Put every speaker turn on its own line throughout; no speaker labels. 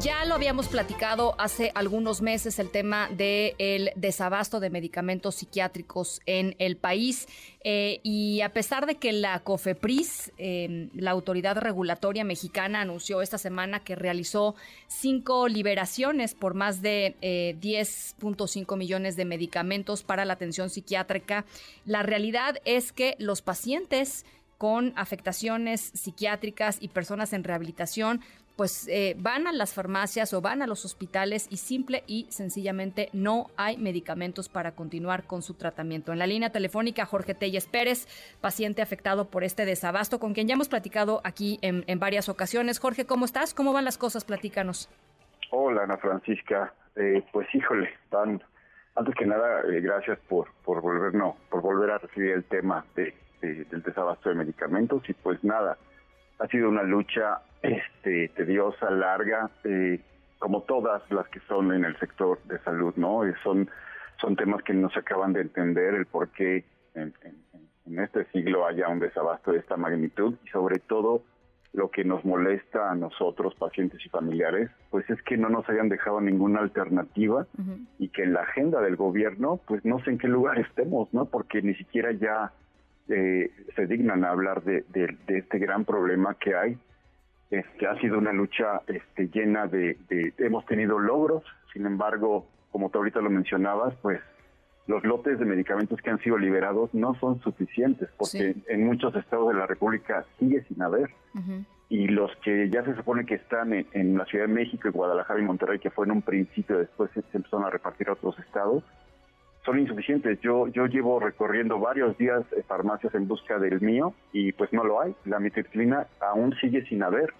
Ya lo habíamos platicado hace algunos meses el tema del desabasto de medicamentos psiquiátricos en el país eh, y a pesar de que la COFEPRIS, em, la autoridad regulatoria mexicana, anunció esta semana que realizó cinco liberaciones por más de 10.5 eh, millones de medicamentos para la atención psiquiátrica, la realidad es que los pacientes con afectaciones psiquiátricas y personas en rehabilitación pues eh, van a las farmacias o van a los hospitales y simple y sencillamente no hay medicamentos para continuar con su tratamiento. En la línea telefónica, Jorge Telles Pérez, paciente afectado por este desabasto, con quien ya hemos platicado aquí en, varias ocasiones. Jorge, ¿cómo estás? ¿Cómo van las cosas? Platícanos.
Hola, Ana Francisca. Eh, pues híjole, tan, antes que nada, eh, gracias por, por volver, no, por volver a recibir el tema de, del desabasto de medicamentos y pues nada, ha sido una lucha este, tediosa, larga, eh, como todas las que son en el sector de salud, ¿no? Eh, son, son temas que no se acaban de entender el por qué en, este siglo haya un desabasto de esta magnitud y sobre todo lo que nos molesta a nosotros, pacientes y familiares, pues es que no nos hayan dejado ninguna alternativa y que en la agenda del gobierno, pues no sé en qué lugar estemos, ¿no? Porque ni siquiera ya eh, se dignan a hablar de, este gran problema que hay. Este, ha sido una lucha este, llena de, Hemos tenido logros, sin embargo, como tú ahorita lo mencionabas, pues los lotes de medicamentos que han sido liberados no son suficientes, porque en muchos estados de la República sigue sin haber. Y los que ya se supone que están en, la Ciudad de México, y Guadalajara y Monterrey, que fue en un principio, después se, se empezaron a repartir a otros estados, son insuficientes. Yo yo llevo recorriendo varios días farmacias en busca del mío y pues no lo hay. La mitriptilina aún sigue sin haber.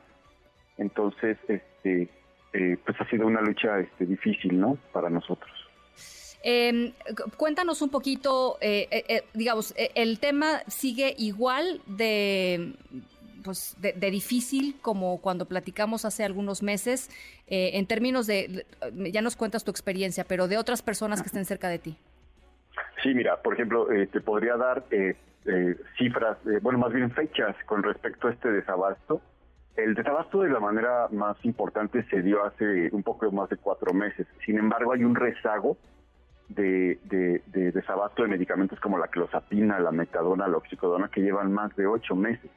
Entonces, este, eh, pues ha sido una lucha este, difícil, ¿no? Para nosotros.
Em, cuéntanos un poquito, eh, eh, digamos, el tema sigue igual de, pues, de, difícil como cuando platicamos hace algunos meses, en términos de, ya nos cuentas tu experiencia, pero de otras personas que estén cerca de ti.
Sí, mira, por ejemplo, eh, te podría dar eh, eh, cifras, bueno, más bien fechas con respecto a este desabasto. El desabasto de la manera más importante se dio hace un poco más de cuatro meses. Sin embargo, hay un rezago de, desabasto de medicamentos como la clozapina, la metadona, la oxicodona, que llevan más de ocho meses.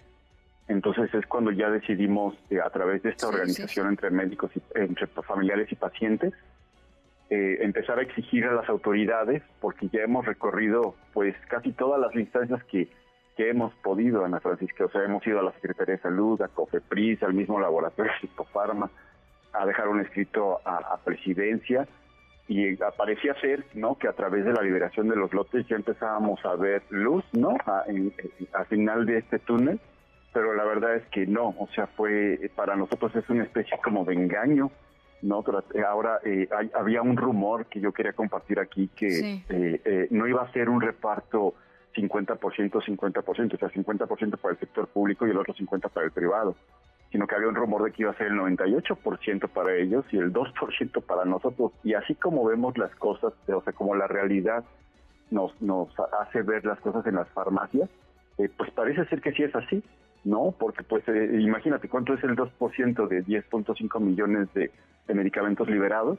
Entonces es cuando ya decidimos, a través de esta organización entre médicos, y, entre familiares y pacientes, eh, empezar a exigir a las autoridades, porque ya hemos recorrido pues casi todas las instancias que, que hemos podido, Ana Francisca, o sea, hemos ido a la Secretaría de Salud, a COFEPRIS, al mismo laboratorio Psicofarma, a dejar un escrito a, presidencia, y parecía ser, ¿no?, que a través de la liberación de los lotes ya empezábamos a ver luz, ¿no?, al final de este túnel, pero la verdad es que no, o sea, fue, para nosotros es una especie como de engaño, no eh, ahora eh, había un rumor que yo quería compartir aquí que eh, no iba a ser un reparto 50%, 50%, o sea, 50% para el sector público y el otro 50% para el privado, sino que había un rumor de que iba a ser el 98% para ellos y el 2% para nosotros. Y así como vemos las cosas, o sea, como la realidad nos, nos hace ver las cosas en las farmacias, pues parece ser que sí es así. ¿no? Porque pues eh, imagínate cuánto es el 2% de 10.5 millones de, medicamentos liberados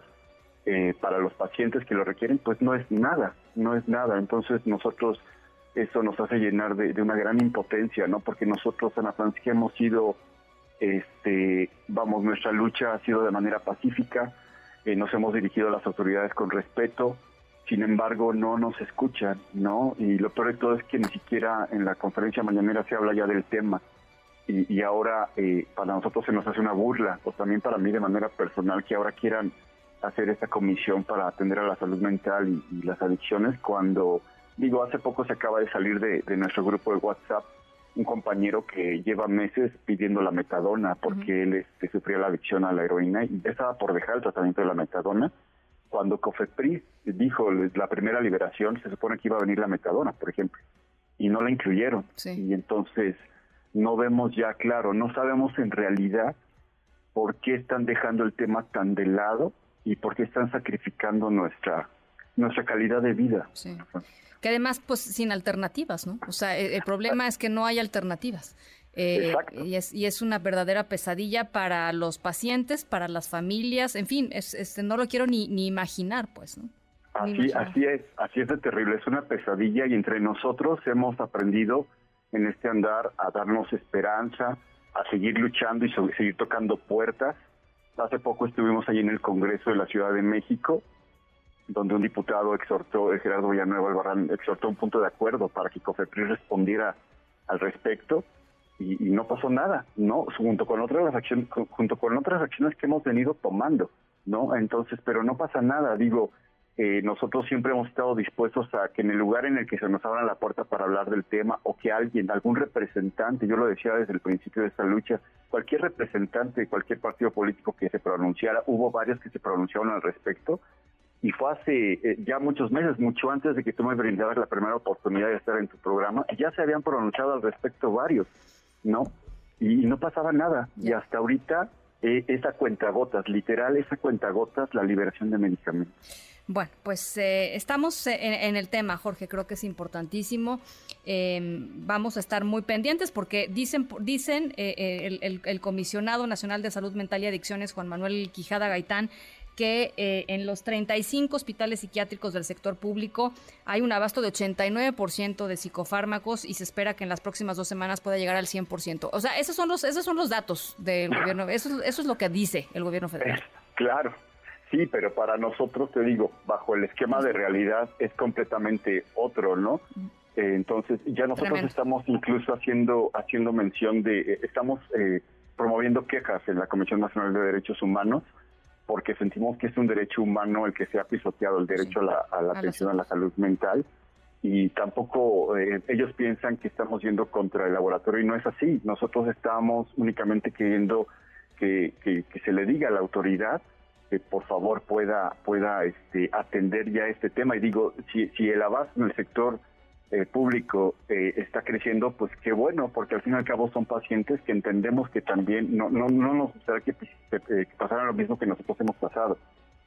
eh, para los pacientes que lo requieren, pues no es nada, no es nada. Entonces nosotros eso nos hace llenar de, una gran impotencia, ¿no? Porque nosotros en la Francia hemos sido, este, vamos, nuestra lucha ha sido de manera pacífica, eh, nos hemos dirigido a las autoridades con respeto, sin embargo no nos escuchan, ¿no? Y lo peor de todo es que ni siquiera en la conferencia mañanera se habla ya del tema y, ahora eh, para nosotros se nos hace una burla, o también para mí de manera personal, que ahora quieran hacer esta comisión para atender a la salud mental y, las adicciones, cuando, digo, hace poco se acaba de salir de, nuestro grupo de WhatsApp un compañero que lleva meses pidiendo la metadona porque él este, sufría la adicción a la heroína y ya estaba por dejar el tratamiento de la metadona. Cuando COFEPRIS dijo la primera liberación, se supone que iba a venir la metadona, por ejemplo, y no la incluyeron. Y entonces no vemos ya claro, no sabemos en realidad por qué están dejando el tema tan de lado y por qué están sacrificando nuestra nuestra calidad de vida.
Sí. Que además, pues sin alternativas, ¿no? O sea, el, problema es que no hay alternativas. Eh, y, es, y es una verdadera pesadilla para los pacientes, para las familias, en fin, es, no lo quiero ni, ni imaginar, pues, ¿no?
Así, así es, así es de terrible, es una pesadilla y entre nosotros hemos aprendido en este andar a darnos esperanza, a seguir luchando y seguir tocando puertas. Hace poco estuvimos ahí en el Congreso de la Ciudad de México, donde un diputado exhortó, eh, Gerardo Villanueva Albarrán, exhortó un punto de acuerdo para que COFEPRIS respondiera al respecto y, no pasó nada, ¿no? Junto con otras acciones, junto con otras acciones que hemos venido tomando, ¿no? Entonces, pero no pasa nada, digo, eh, nosotros siempre hemos estado dispuestos a que en el lugar en el que se nos abra la puerta para hablar del tema o que alguien, algún representante, yo lo decía desde el principio de esta lucha, cualquier representante de cualquier partido político que se pronunciara, hubo varios que se pronunciaron al respecto, y fue hace eh, ya muchos meses, mucho antes de que tú me brindaras la primera oportunidad de estar en tu programa, ya se habían pronunciado al respecto varios, ¿no? Y, no pasaba nada, y hasta ahorita eh, esa cuentagotas, literal esa cuentagotas, la liberación de medicamentos.
Bueno, pues eh, estamos en, el tema, Jorge, creo que es importantísimo. Em, vamos a estar muy pendientes porque dicen, dicen eh, eh, el, Comisionado Nacional de Salud Mental y Adicciones, Juan Manuel Quijada Gaitán, que en los 35 hospitales psiquiátricos del sector público hay un abasto de 89% de psicofármacos y se espera que en las próximas dos semanas pueda llegar al 100%. O sea, esos son los, esos son los datos del gobierno, eso, eso es lo que dice el gobierno federal.
Claro, Sí, pero para nosotros, te digo, bajo el esquema de realidad es completamente otro, ¿no? Eh, entonces, ya nosotros estamos incluso haciendo haciendo mención de, eh, estamos eh, promoviendo quejas en la Comisión Nacional de Derechos Humanos porque sentimos que es un derecho humano el que se ha pisoteado, el derecho a la, atención a la salud mental y tampoco ellos piensan que estamos yendo contra el laboratorio y no es así. Nosotros estamos únicamente queriendo que, que se le diga a la autoridad que por favor pueda pueda este, atender ya este tema y digo si, si el abasto en el sector eh, público eh, está creciendo pues qué bueno porque al fin y al cabo son pacientes que entendemos que también no no no nos gustaría que, eh, pasara lo mismo que nosotros hemos pasado.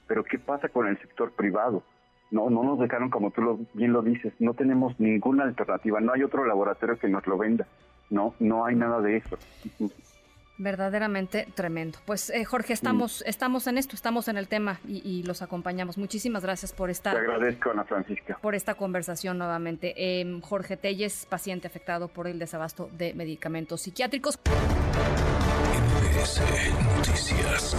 Pero qué pasa con el sector privado no no nos dejaron como tú lo, bien lo dices no tenemos ninguna alternativa no hay otro laboratorio que nos lo venda no no hay nada de eso
Verdaderamente tremendo. Pues eh, Jorge, estamos, estamos en esto, estamos en el tema y, los acompañamos. Muchísimas gracias por esta.
Te agradezco, Ana Francisca.
Por esta conversación nuevamente. Em, Jorge Telles, paciente afectado por el desabasto de medicamentos psiquiátricos.
Noticias.